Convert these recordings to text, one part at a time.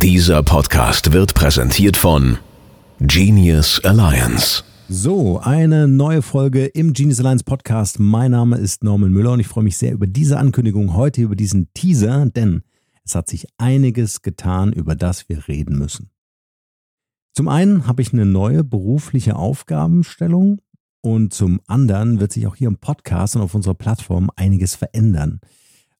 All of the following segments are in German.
Dieser Podcast wird präsentiert von Genius Alliance. So, eine neue Folge im Genius Alliance Podcast. Mein Name ist Norman Müller und ich freue mich sehr über diese Ankündigung heute, über diesen Teaser, denn es hat sich einiges getan, über das wir reden müssen. Zum einen habe ich eine neue berufliche Aufgabenstellung und zum anderen wird sich auch hier im Podcast und auf unserer Plattform einiges verändern.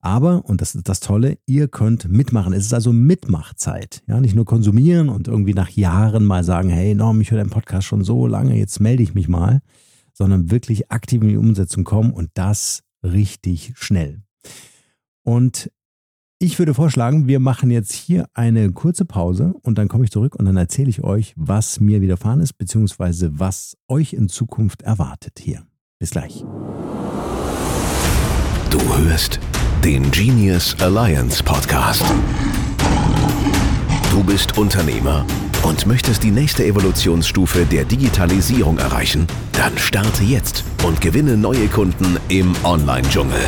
Aber, und das ist das Tolle, ihr könnt mitmachen. Es ist also Mitmachzeit. Ja, nicht nur konsumieren und irgendwie nach Jahren mal sagen, hey Norm, ich höre deinen Podcast schon so lange, jetzt melde ich mich mal, sondern wirklich aktiv in die Umsetzung kommen und das richtig schnell. Und ich würde vorschlagen, wir machen jetzt hier eine kurze Pause und dann komme ich zurück und dann erzähle ich euch, was mir widerfahren ist, beziehungsweise was euch in Zukunft erwartet hier. Bis gleich. Du hörst den Genius Alliance Podcast. Du bist Unternehmer und möchtest die nächste Evolutionsstufe der Digitalisierung erreichen? Dann starte jetzt und gewinne neue Kunden im Online-Dschungel.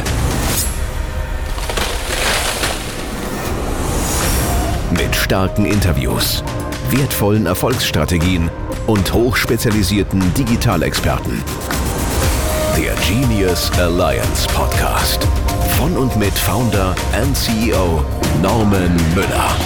Mit starken Interviews, wertvollen Erfolgsstrategien und hochspezialisierten Digitalexperten. Der Genius Alliance Podcast. Von und mit Founder and CEO Norman Müller.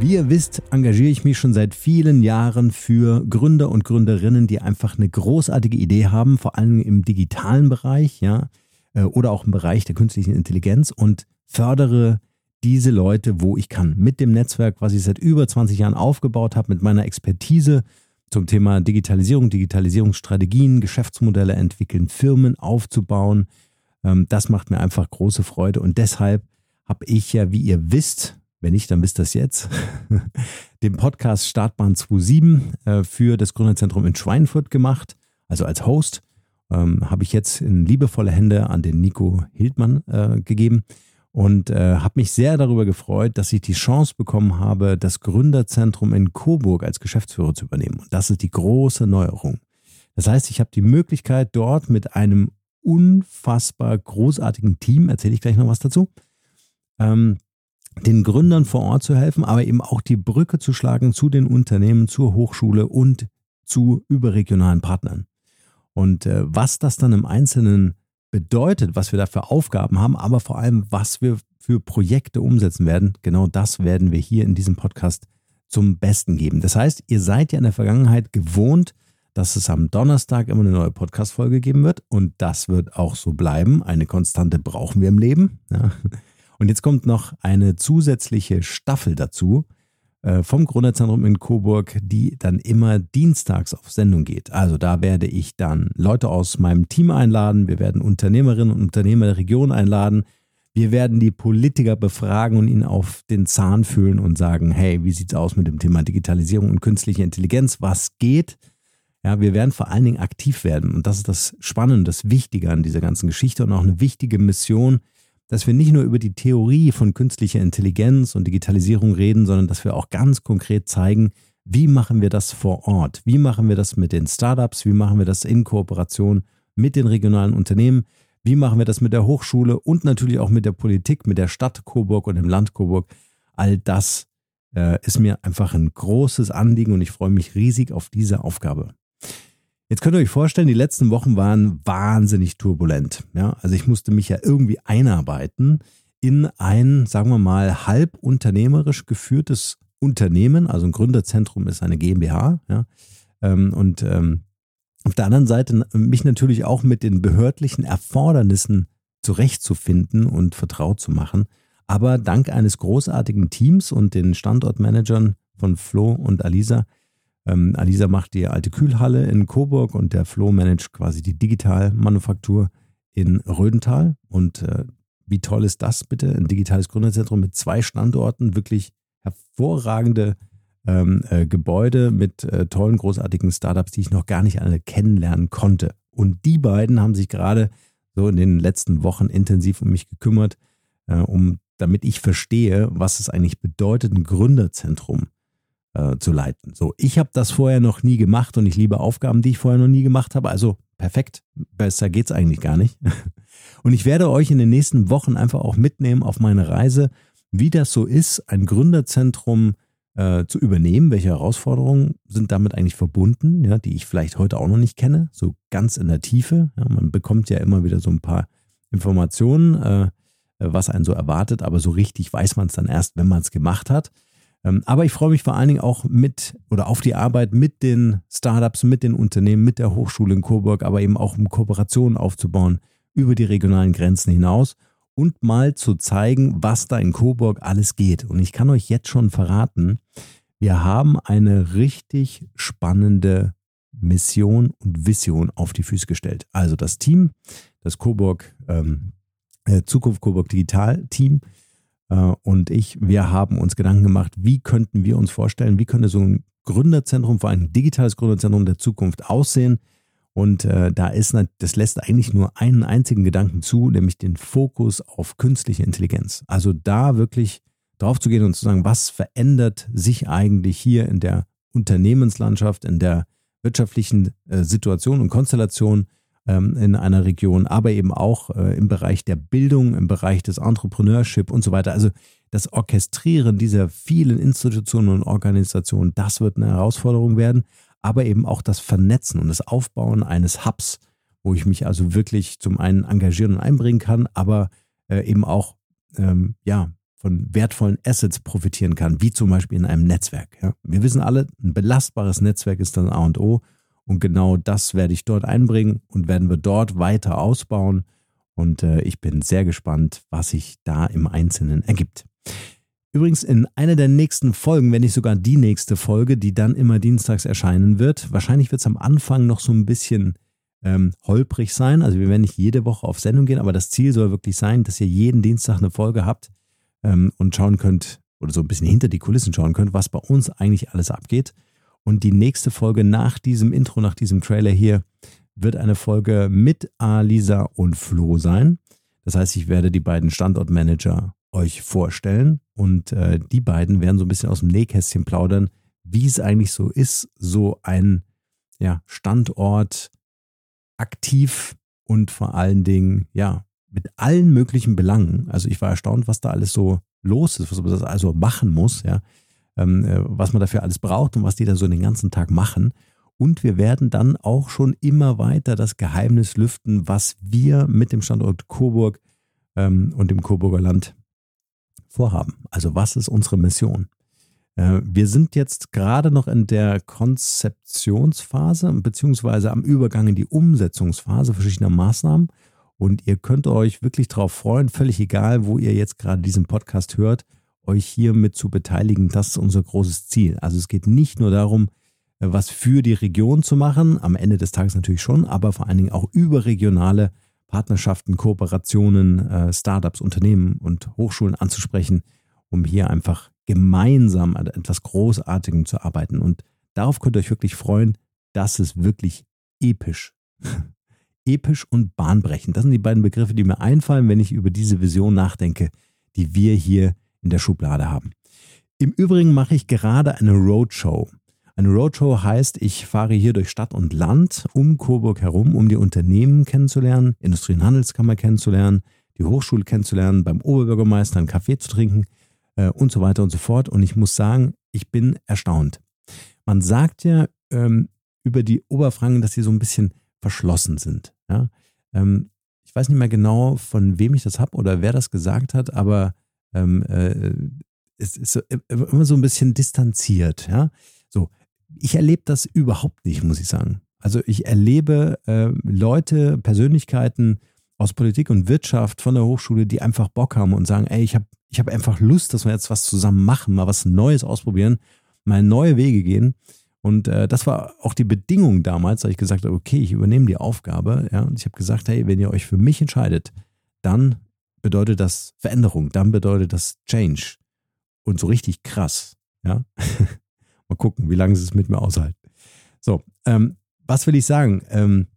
Wie ihr wisst, engagiere ich mich schon seit vielen Jahren für Gründer und Gründerinnen, die einfach eine großartige Idee haben, vor allem im digitalen Bereich, ja, äh, oder auch im Bereich der künstlichen Intelligenz und fördere diese Leute, wo ich kann. Mit dem Netzwerk, was ich seit über 20 Jahren aufgebaut habe, mit meiner Expertise zum Thema Digitalisierung, Digitalisierungsstrategien, Geschäftsmodelle entwickeln, Firmen aufzubauen. Ähm, das macht mir einfach große Freude und deshalb habe ich ja, wie ihr wisst, wenn nicht, dann wisst ihr das jetzt, den Podcast Startbahn 27 äh, für das Gründerzentrum in Schweinfurt gemacht, also als Host. Ähm, habe ich jetzt in liebevolle Hände an den Nico Hildmann äh, gegeben und äh, habe mich sehr darüber gefreut, dass ich die Chance bekommen habe, das Gründerzentrum in Coburg als Geschäftsführer zu übernehmen. Und das ist die große Neuerung. Das heißt, ich habe die Möglichkeit, dort mit einem unfassbar großartigen Team, erzähle ich gleich noch was dazu, ähm, den Gründern vor Ort zu helfen, aber eben auch die Brücke zu schlagen zu den Unternehmen, zur Hochschule und zu überregionalen Partnern. Und äh, was das dann im Einzelnen bedeutet, was wir da für Aufgaben haben, aber vor allem, was wir für Projekte umsetzen werden, genau das werden wir hier in diesem Podcast zum Besten geben. Das heißt, ihr seid ja in der Vergangenheit gewohnt, dass es am Donnerstag immer eine neue Podcast-Folge geben wird und das wird auch so bleiben. Eine Konstante brauchen wir im Leben. Ja. Und jetzt kommt noch eine zusätzliche Staffel dazu, vom Gründerzentrum in Coburg, die dann immer dienstags auf Sendung geht. Also da werde ich dann Leute aus meinem Team einladen, wir werden Unternehmerinnen und Unternehmer der Region einladen, wir werden die Politiker befragen und ihnen auf den Zahn fühlen und sagen, hey, wie sieht's aus mit dem Thema Digitalisierung und künstliche Intelligenz? Was geht? Ja, wir werden vor allen Dingen aktiv werden. Und das ist das Spannende, das Wichtige an dieser ganzen Geschichte und auch eine wichtige Mission, dass wir nicht nur über die Theorie von künstlicher Intelligenz und Digitalisierung reden, sondern dass wir auch ganz konkret zeigen, wie machen wir das vor Ort? Wie machen wir das mit den Startups? Wie machen wir das in Kooperation mit den regionalen Unternehmen? Wie machen wir das mit der Hochschule und natürlich auch mit der Politik, mit der Stadt Coburg und dem Land Coburg? All das äh, ist mir einfach ein großes Anliegen und ich freue mich riesig auf diese Aufgabe. Jetzt könnt ihr euch vorstellen, die letzten Wochen waren wahnsinnig turbulent. Ja, also ich musste mich ja irgendwie einarbeiten in ein, sagen wir mal, halb unternehmerisch geführtes Unternehmen. Also ein Gründerzentrum ist eine GmbH. Ja, ähm, und ähm, auf der anderen Seite mich natürlich auch mit den behördlichen Erfordernissen zurechtzufinden und vertraut zu machen. Aber dank eines großartigen Teams und den Standortmanagern von Flo und Alisa ähm, Alisa macht die alte Kühlhalle in Coburg und der Flo managt quasi die Digitalmanufaktur in Rödental. Und äh, wie toll ist das bitte? Ein digitales Gründerzentrum mit zwei Standorten, wirklich hervorragende ähm, äh, Gebäude mit äh, tollen, großartigen Startups, die ich noch gar nicht alle kennenlernen konnte. Und die beiden haben sich gerade so in den letzten Wochen intensiv um mich gekümmert, äh, um damit ich verstehe, was es eigentlich bedeutet, ein Gründerzentrum äh, zu leiten. So, ich habe das vorher noch nie gemacht und ich liebe Aufgaben, die ich vorher noch nie gemacht habe. Also perfekt. Besser geht's eigentlich gar nicht. Und ich werde euch in den nächsten Wochen einfach auch mitnehmen auf meine Reise, wie das so ist, ein Gründerzentrum äh, zu übernehmen. Welche Herausforderungen sind damit eigentlich verbunden, ja, die ich vielleicht heute auch noch nicht kenne, so ganz in der Tiefe. Ja, man bekommt ja immer wieder so ein paar Informationen, äh, was einen so erwartet, aber so richtig weiß man es dann erst, wenn man es gemacht hat. Ähm, aber ich freue mich vor allen Dingen auch mit oder auf die Arbeit mit den Startups, mit den Unternehmen, mit der Hochschule in Coburg, aber eben auch um Kooperationen aufzubauen über die regionalen Grenzen hinaus und mal zu zeigen, was da in Coburg alles geht. Und ich kann euch jetzt schon verraten, wir haben eine richtig spannende Mission und Vision auf die Füße gestellt. Also das Team, das Coburg ähm, äh, Zukunft Coburg Digital Team, und ich, wir haben uns Gedanken gemacht, wie könnten wir uns vorstellen, wie könnte so ein Gründerzentrum, vor allem ein digitales Gründerzentrum der Zukunft aussehen. Und äh, da ist, das lässt eigentlich nur einen einzigen Gedanken zu, nämlich den Fokus auf künstliche Intelligenz. Also da wirklich drauf zu gehen und zu sagen, was verändert sich eigentlich hier in der Unternehmenslandschaft, in der wirtschaftlichen äh, Situation und Konstellation ähm, in einer Region, aber eben auch äh, im Bereich der Bildung, im Bereich des Entrepreneurship und so weiter. Also das Orchestrieren dieser vielen Institutionen und Organisationen, das wird eine Herausforderung werden, aber eben auch das Vernetzen und das Aufbauen eines Hubs, wo ich mich also wirklich zum einen engagieren und einbringen kann, aber äh, eben auch ähm, ja, von wertvollen Assets profitieren kann, wie zum Beispiel in einem Netzwerk. Ja. Wir wissen alle, ein belastbares Netzwerk ist dann A und O und genau das werde ich dort einbringen und werden wir dort weiter ausbauen. Und äh, ich bin sehr gespannt, was sich da im Einzelnen ergibt. Übrigens in einer der nächsten Folgen, wenn nicht sogar die nächste Folge, die dann immer dienstags erscheinen wird. Wahrscheinlich wird es am Anfang noch so ein bisschen ähm, holprig sein. Also wir werden nicht jede Woche auf Sendung gehen, aber das Ziel soll wirklich sein, dass ihr jeden Dienstag eine Folge habt ähm, und schauen könnt oder so ein bisschen hinter die Kulissen schauen könnt, was bei uns eigentlich alles abgeht. Und die nächste Folge nach diesem Intro, nach diesem Trailer hier, wird eine Folge mit Alisa und Flo sein. Das heißt, ich werde die beiden Standortmanager euch vorstellen und äh, die beiden werden so ein bisschen aus dem Nähkästchen plaudern, wie es eigentlich so ist, so ein ja, Standort aktiv und vor allen Dingen, ja, mit allen möglichen Belangen. Also ich war erstaunt, was da alles so los ist, was man das also machen muss, ja was man dafür alles braucht und was die da so den ganzen Tag machen. Und wir werden dann auch schon immer weiter das Geheimnis lüften, was wir mit dem Standort Coburg ähm, und dem Coburger Land vorhaben. Also was ist unsere Mission? Äh, wir sind jetzt gerade noch in der Konzeptionsphase beziehungsweise am Übergang in die Umsetzungsphase verschiedener Maßnahmen. Und ihr könnt euch wirklich darauf freuen, völlig egal, wo ihr jetzt gerade diesen Podcast hört euch hier mit zu beteiligen. Das ist unser großes Ziel. Also es geht nicht nur darum, äh, was für die Region zu machen, am Ende des Tages natürlich schon, aber vor allen Dingen auch überregionale Partnerschaften, Kooperationen, äh, Startups, Unternehmen und Hochschulen anzusprechen, um hier einfach gemeinsam an etwas Großartigem zu arbeiten. Und darauf könnt ihr euch wirklich freuen. Das ist wirklich episch. episch und bahnbrechend. Das sind die beiden Begriffe, die mir einfallen, wenn ich über diese Vision nachdenke, die wir hier in der Schublade haben. Im Übrigen mache ich gerade eine Roadshow. Eine Roadshow heißt, ich fahre hier durch Stadt und Land um Coburg herum, um die Unternehmen kennenzulernen, Industrie- und Handelskammer kennenzulernen, die Hochschule kennenzulernen, beim Oberbürgermeister einen Kaffee zu trinken äh, und so weiter und so fort. Und ich muss sagen, ich bin erstaunt. Man sagt ja ähm, über die Oberfranken, dass sie so ein bisschen verschlossen sind. Ja? Ähm, ich weiß nicht mehr genau, von wem ich das habe oder wer das gesagt hat, aber ähm, äh, es ist immer so ein bisschen distanziert. Ja? So, ich erlebe das überhaupt nicht, muss ich sagen. Also ich erlebe äh, Leute, Persönlichkeiten aus Politik und Wirtschaft von der Hochschule, die einfach Bock haben und sagen, ey, ich habe ich hab einfach Lust, dass wir jetzt was zusammen machen, mal was Neues ausprobieren, mal neue Wege gehen. Und äh, das war auch die Bedingung damals, da ich gesagt habe, okay, ich übernehme die Aufgabe. Ja, und ich habe gesagt, hey, wenn ihr euch für mich entscheidet, dann bedeutet das Veränderung, dann bedeutet das Change. Und so richtig krass, ja. Mal gucken, wie lange sie es mit mir aushalten. So, ähm, was will ich sagen? Ähm,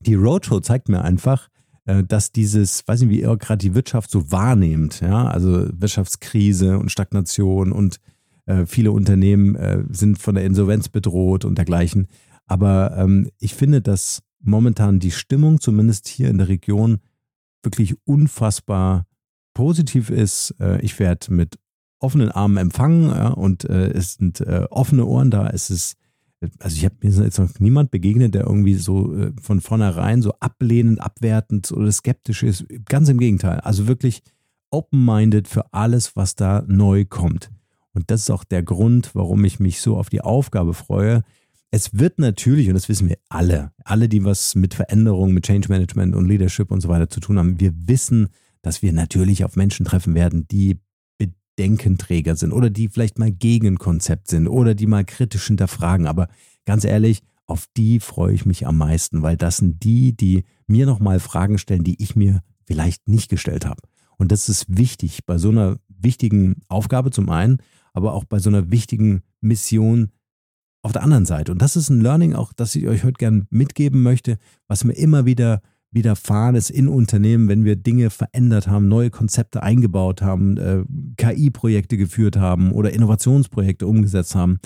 die Roadshow zeigt mir einfach, äh, dass dieses, weiß nicht, wie ihr gerade die Wirtschaft so wahrnehmt, ja, also Wirtschaftskrise und Stagnation und äh, viele Unternehmen äh, sind von der Insolvenz bedroht und dergleichen. Aber ähm, ich finde, dass momentan die Stimmung, zumindest hier in der Region, wirklich unfassbar positiv ist. Äh, ich werde mit offenen Armen empfangen und äh, es sind äh, offene Ohren da. Es ist, also ich habe mir jetzt noch niemand begegnet, der irgendwie so von vornherein so ablehnend, abwertend oder skeptisch ist. Ganz im Gegenteil. Also wirklich open-minded für alles, was da neu kommt. Und das ist auch der Grund, warum ich mich so auf die Aufgabe freue. Es wird natürlich, und das wissen wir alle, alle, die was mit Veränderung, mit Change Management und Leadership und so weiter zu tun haben, wir wissen, dass wir natürlich auf Menschen treffen werden, die Bedenkenträger sind oder die vielleicht mal gegen ein Konzept sind oder die mal kritisch hinterfragen. Aber ganz ehrlich, auf die freue ich mich am meisten, weil das sind die, die mir nochmal Fragen stellen, die ich mir vielleicht nicht gestellt habe. Und das ist wichtig bei so einer wichtigen Aufgabe zum einen, aber auch bei so einer wichtigen Mission auf der anderen Seite. Und das ist ein Learning auch, das ich euch heute gerne mitgeben möchte, was mir immer wieder widerfahren ist in Unternehmen, wenn wir Dinge verändert haben, neue Konzepte eingebaut haben, äh, KI-Projekte geführt haben oder Innovationsprojekte umgesetzt haben.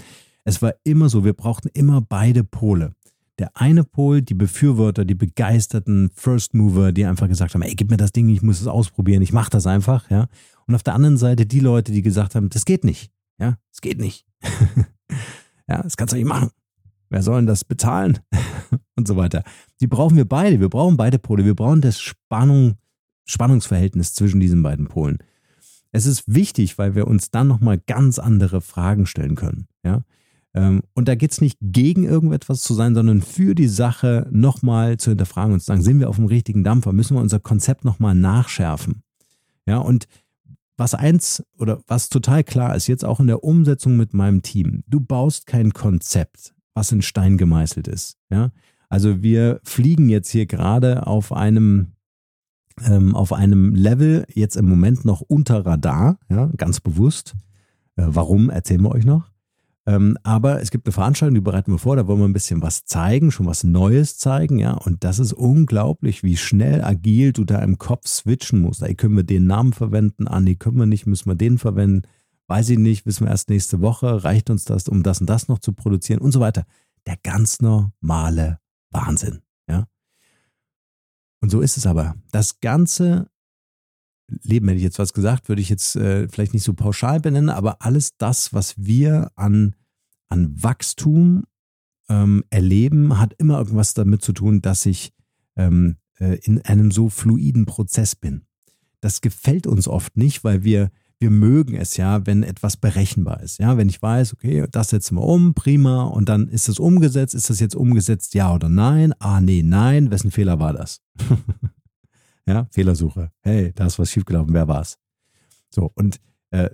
Es war immer so, wir brauchten immer beide Pole. Der eine Pol, die Befürworter, die begeisterten First Mover, die einfach gesagt haben, ey, gib mir das Ding, ich muss es ausprobieren, ich mache das einfach, ja. Und auf der anderen Seite die Leute, die gesagt haben, das geht nicht, ja, es geht nicht. ja, das kannst du nicht machen. Wer soll denn das bezahlen? und so weiter. Die brauchen wir beide. Wir brauchen beide Pole. Wir brauchen das Spannung, Spannungsverhältnis zwischen diesen beiden Polen. Es ist wichtig, weil wir uns dann nochmal ganz andere Fragen stellen können. Ja? Ähm, und da geht es nicht gegen irgendetwas zu sein, sondern für die Sache nochmal zu hinterfragen und zu sagen, sind wir auf dem richtigen Dampfer? Müssen wir unser Konzept nochmal nachschärfen? Ja, und was eins oder was total klar ist, jetzt auch in der Umsetzung mit meinem Team, du baust kein Konzept was in Stein gemeißelt ist. Ja? Also wir fliegen jetzt hier gerade auf einem ähm, auf einem Level jetzt im Moment noch unter Radar, ja, ganz bewusst. Äh, warum erzählen wir euch noch? Ähm, aber es gibt eine Veranstaltung, die bereiten wir vor, da wollen wir ein bisschen was zeigen, schon was Neues zeigen, ja. Und das ist unglaublich, wie schnell agil du da im Kopf switchen musst. Ey, können wir den Namen verwenden? Ah, nee, können wir nicht, müssen wir den verwenden? weiß ich nicht, wissen wir erst nächste Woche, reicht uns das, um das und das noch zu produzieren und so weiter. Der ganz normale Wahnsinn, ja. Und so ist es aber. Das ganze Leben, hätte ich jetzt was gesagt, würde ich jetzt äh, vielleicht nicht so pauschal benennen, aber alles das, was wir an, an Wachstum ähm, erleben, hat immer irgendwas damit zu tun, dass ich ähm, äh, in einem so fluiden Prozess bin. Das gefällt uns oft nicht, weil wir wir mögen es ja, wenn etwas berechenbar ist. Ja, wenn ich weiß, okay, das setzen wir um, prima, und dann ist es umgesetzt. Ist das jetzt umgesetzt, ja oder nein? Ah, nee, nein. Wessen Fehler war das? ja, Fehlersuche. Hey, da ist was schiefgelaufen. Wer war's? So, und äh,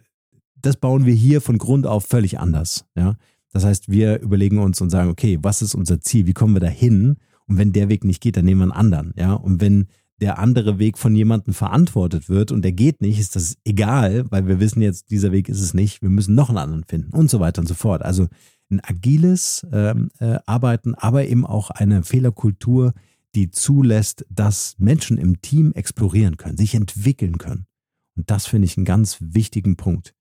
das bauen wir hier von Grund auf völlig anders. Ja, das heißt, wir überlegen uns und sagen, okay, was ist unser Ziel? Wie kommen wir da hin? Und wenn der Weg nicht geht, dann nehmen wir einen anderen. Ja, und wenn der andere Weg von jemandem verantwortet wird und der geht nicht, ist das egal, weil wir wissen jetzt, dieser Weg ist es nicht, wir müssen noch einen anderen finden und so weiter und so fort. Also ein agiles ähm, äh, Arbeiten, aber eben auch eine Fehlerkultur, die zulässt, dass Menschen im Team explorieren können, sich entwickeln können. Und das finde ich einen ganz wichtigen Punkt,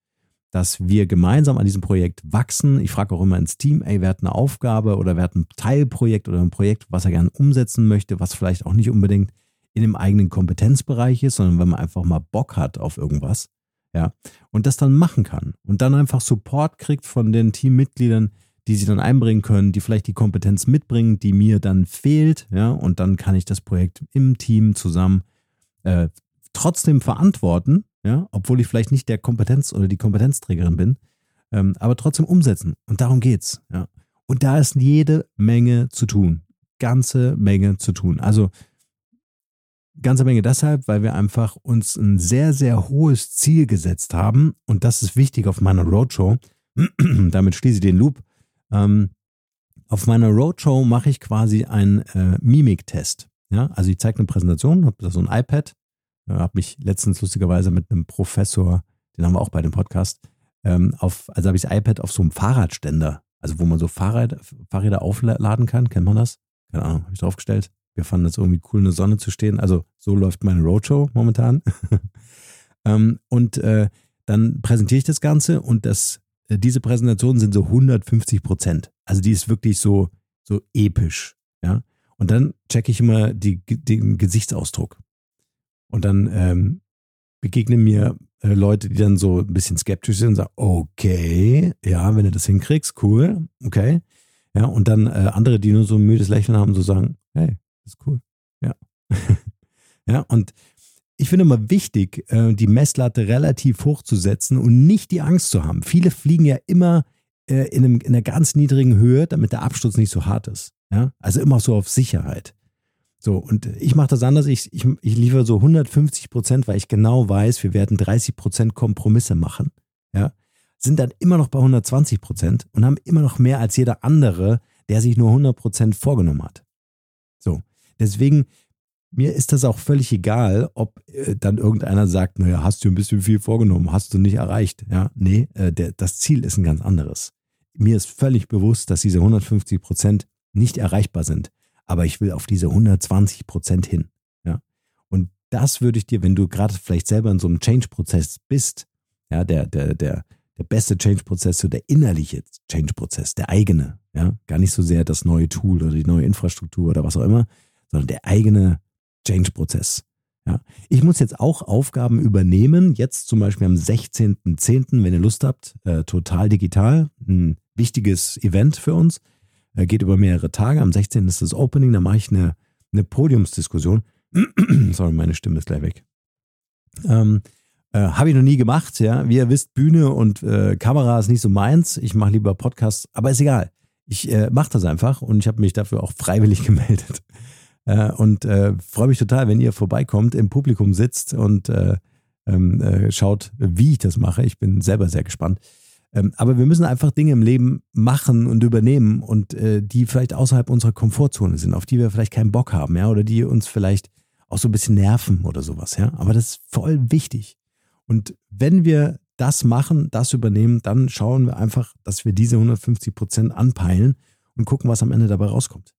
dass wir gemeinsam an diesem Projekt wachsen. Ich frage auch immer ins Team, ey, wer hat eine Aufgabe oder wer hat ein Teilprojekt oder ein Projekt, was er gerne umsetzen möchte, was vielleicht auch nicht unbedingt in dem eigenen Kompetenzbereich ist, sondern wenn man einfach mal Bock hat auf irgendwas, ja, und das dann machen kann und dann einfach Support kriegt von den Teammitgliedern, die sie dann einbringen können, die vielleicht die Kompetenz mitbringen, die mir dann fehlt, ja, und dann kann ich das Projekt im Team zusammen äh, trotzdem verantworten, ja, obwohl ich vielleicht nicht der Kompetenz oder die Kompetenzträgerin bin, ähm, aber trotzdem umsetzen. Und darum geht's, ja. Und da ist jede Menge zu tun. Ganze Menge zu tun. Also Ganze Menge deshalb, weil wir einfach uns ein sehr, sehr hohes Ziel gesetzt haben. Und das ist wichtig auf meiner Roadshow. Damit schließe ich den Loop. Ähm, auf meiner Roadshow mache ich quasi einen äh, Mimik-Test. Ja, also ich zeige eine Präsentation, habe da so ein iPad, äh, habe mich letztens lustigerweise mit einem Professor, den haben wir auch bei dem Podcast, ähm, auf, also habe ich das iPad auf so einem Fahrradständer, also wo man so Fahrrad, Fahrräder aufladen kann, kennt man das? Keine Ahnung, habe ich draufgestellt wir fanden es irgendwie cool, in der Sonne zu stehen. Also so läuft meine Roadshow momentan. ähm, und äh, dann präsentiere ich das Ganze und das, diese Präsentationen sind so 150 Prozent. Also die ist wirklich so, so episch. Ja. Und dann checke ich immer die, den Gesichtsausdruck. Und dann ähm, begegnen mir äh, Leute, die dann so ein bisschen skeptisch sind und sagen, okay, ja, wenn du das hinkriegst, cool, okay. Ja, und dann äh, andere, die nur so ein müdes Lächeln haben, so sagen, hey, ist cool. Ja. ja, und ich finde immer wichtig, äh, die Messlatte relativ hoch zu setzen und nicht die Angst zu haben. Viele fliegen ja immer äh, in, einem, in einer ganz niedrigen Höhe, damit der Absturz nicht so hart ist. Ja? Also immer so auf Sicherheit. So, und ich mache das anders. Ich, ich, ich liefere so 150 Prozent, weil ich genau weiß, wir werden 30 Prozent Kompromisse machen. Ja? Sind dann immer noch bei 120 Prozent und haben immer noch mehr als jeder andere, der sich nur 100 Prozent vorgenommen hat. So, deswegen mir ist das auch völlig egal, ob äh, dann irgendeiner sagt, naja, hast du ein bisschen viel vorgenommen, hast du nicht erreicht. Ja, nee, äh, der, das Ziel ist ein ganz anderes. Mir ist völlig bewusst, dass diese 150 Prozent nicht erreichbar sind, aber ich will auf diese 120 Prozent hin. Ja, und das würde ich dir, wenn du gerade vielleicht selber in so einem Change-Prozess bist, ja, der, der, der, der beste Change-Prozess, so der innerliche Change-Prozess, der eigene, ja, gar nicht so sehr das neue Tool oder die neue Infrastruktur oder was auch immer, sondern der eigene Change-Prozess. Ja. Ich muss jetzt auch Aufgaben übernehmen, jetzt zum Beispiel am 16.10., wenn ihr Lust habt, äh, total digital, ein wichtiges Event für uns, äh, geht über mehrere Tage. Am 16. ist das Opening, da mache ich eine, eine Podiumsdiskussion. Sorry, meine Stimme ist gleich weg. Ähm, äh, Habe ich noch nie gemacht, ja. Wie ihr wisst, Bühne und äh, Kamera ist nicht so meins. Ich mache lieber Podcasts, aber ist egal. Ich äh, mache das einfach und ich habe mich dafür auch freiwillig gemeldet. Äh, und äh, freue mich total, wenn ihr vorbeikommt, im Publikum sitzt und äh, ähm, äh, schaut, wie ich das mache. Ich bin selber sehr gespannt. Ähm, aber wir müssen einfach Dinge im Leben machen und übernehmen und äh, die vielleicht außerhalb unserer Komfortzone sind, auf die wir vielleicht keinen Bock haben, ja, oder die uns vielleicht auch so ein bisschen nerven oder sowas, ja. Aber das ist voll wichtig. Und wenn wir das machen, das übernehmen, dann schauen wir einfach, dass wir diese 150 Prozent anpeilen und gucken, was am Ende dabei rauskommt.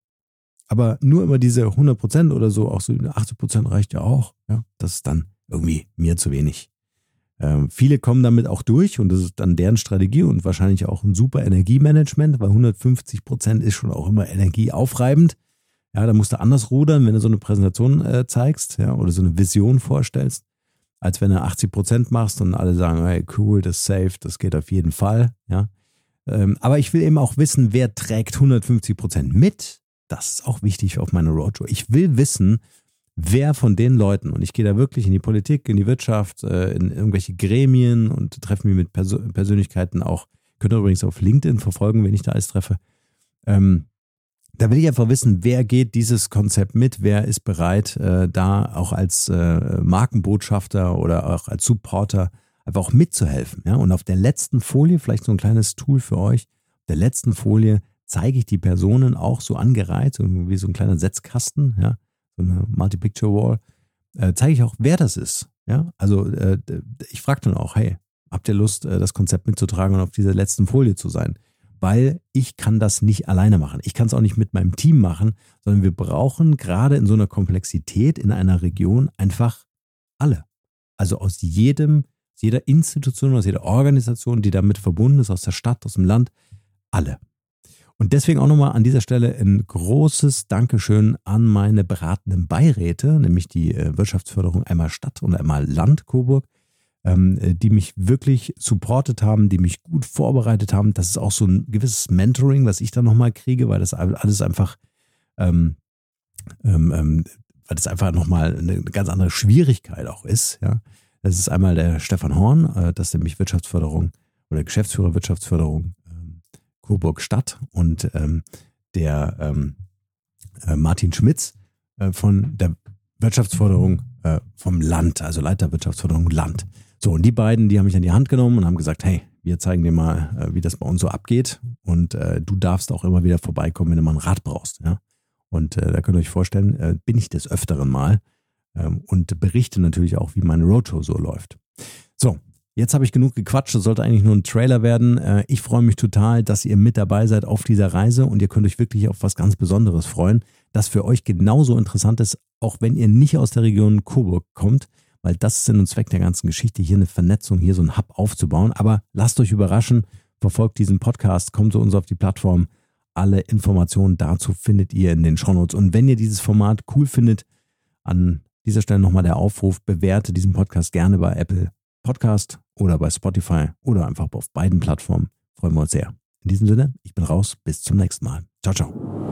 Aber nur immer diese 100 Prozent oder so, auch so 80 Prozent reicht ja auch. Ja, das ist dann irgendwie mir zu wenig. Ähm, viele kommen damit auch durch und das ist dann deren Strategie und wahrscheinlich auch ein super Energiemanagement, weil 150 Prozent ist schon auch immer energieaufreibend. Ja, da musst du anders rudern, wenn du so eine Präsentation äh, zeigst, ja, oder so eine Vision vorstellst, als wenn du 80 Prozent machst und alle sagen, hey, cool, das ist safe, das geht auf jeden Fall, ja. Ähm, aber ich will eben auch wissen, wer trägt 150 Prozent mit das ist auch wichtig auf meiner Roadshow. Ich will wissen, wer von den Leuten, und ich gehe da wirklich in die Politik, in die Wirtschaft, äh, in irgendwelche Gremien und treffe mich mit Pers Persönlichkeiten auch, könnt ihr übrigens auf LinkedIn verfolgen, wenn ich da alles treffe. Ähm, da will ich einfach wissen, wer geht dieses Konzept mit, wer ist bereit, äh, da auch als äh, Markenbotschafter oder auch als Supporter einfach auch mitzuhelfen. Ja? Und auf der letzten Folie, vielleicht so ein kleines Tool für euch, auf der letzten Folie zeige ich die Personen auch so angereiht, wie so ein kleiner Setzkasten, ja, so eine Multi-Picture-Wall, äh, zeige ich auch, wer das ist. Ja, also äh, ich frage dann auch, hey, habt ihr Lust, äh, das Konzept mitzutragen und auf dieser letzten Folie zu sein? Weil ich kann das nicht alleine machen. Ich kann es auch nicht mit meinem Team machen, sondern wir brauchen gerade in so einer Komplexität in einer Region einfach alle. Also aus jedem, jeder Institution, aus jeder Organisation, die damit verbunden ist, aus der Stadt, aus dem Land, alle. Und deswegen auch nochmal an dieser Stelle ein großes Dankeschön an meine beratenden Beiräte, nämlich die äh, Wirtschaftsförderung einmal Stadt und einmal Land Coburg, ähm, äh, die mich wirklich supportet haben, die mich gut vorbereitet haben. Das ist auch so ein gewisses Mentoring, was ich da nochmal kriege, weil das alles einfach, ähm, ähm, ähm, weil das einfach nochmal eine ganz andere Schwierigkeit auch ist. Ja. Das ist einmal der Stefan Horn, äh, das ist nämlich Wirtschaftsförderung oder Geschäftsführer Wirtschaftsförderung Coburg Stadt und ähm, der ähm, äh, Martin Schmitz äh, von der Wirtschaftsförderung äh, vom Land, also Leiter Wirtschaftsförderung Land. So, und die beiden, die haben mich an die Hand genommen und haben gesagt, hey, wir zeigen dir mal, äh, wie das bei uns so abgeht. Und äh, du darfst auch immer wieder vorbeikommen, wenn du mal ein Rad brauchst. Ja? Und äh, da könnt ihr euch vorstellen, bin ich des Öfteren mal ähm, und berichte natürlich auch, wie meine Roadshow so läuft. So, Jetzt habe ich genug gequatscht, das sollte eigentlich nur ein Trailer werden. Äh, ich freue mich total, dass ihr mit dabei seid auf dieser Reise und ihr könnt euch wirklich auf was ganz Besonderes freuen, das für euch genauso interessant ist, auch wenn ihr nicht aus der Region Coburg kommt, weil das ist Sinn und Zweck der ganzen Geschichte, hier eine Vernetzung, hier so ein Hub aufzubauen. Aber lasst euch überraschen, verfolgt diesen Podcast, kommt zu uns auf die Plattform. Alle Informationen dazu findet ihr in den Shownotes. Und wenn ihr dieses Format cool findet, an dieser Stelle nochmal der Aufruf, bewerte diesen Podcast gerne bei Apple Podcast oder bei Spotify oder einfach auf beiden Plattformen. Freuen wir uns sehr. In diesem Sinne, ich bin raus. Bis zum nächsten Mal. Ciao, ciao.